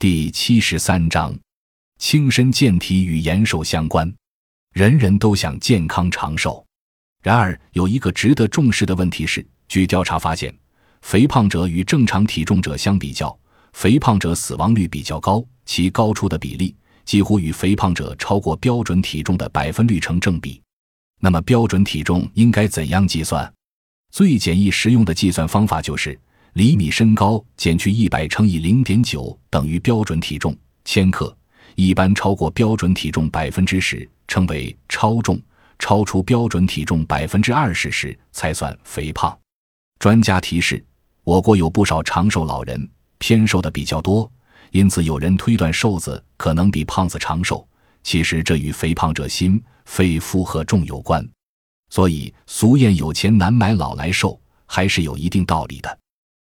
第七十三章，轻身健体与延寿相关。人人都想健康长寿，然而有一个值得重视的问题是：据调查发现，肥胖者与正常体重者相比较，肥胖者死亡率比较高，其高出的比例几乎与肥胖者超过标准体重的百分率成正比。那么，标准体重应该怎样计算？最简易实用的计算方法就是厘米身高减去一百乘以零点九等于标准体重千克，一般超过标准体重百分之十称为超重，超出标准体重百分之二十时才算肥胖。专家提示：我国有不少长寿老人偏瘦的比较多，因此有人推断瘦子可能比胖子长寿。其实这与肥胖者心肺负荷重有关。所以，俗谚“有钱难买老来瘦”还是有一定道理的。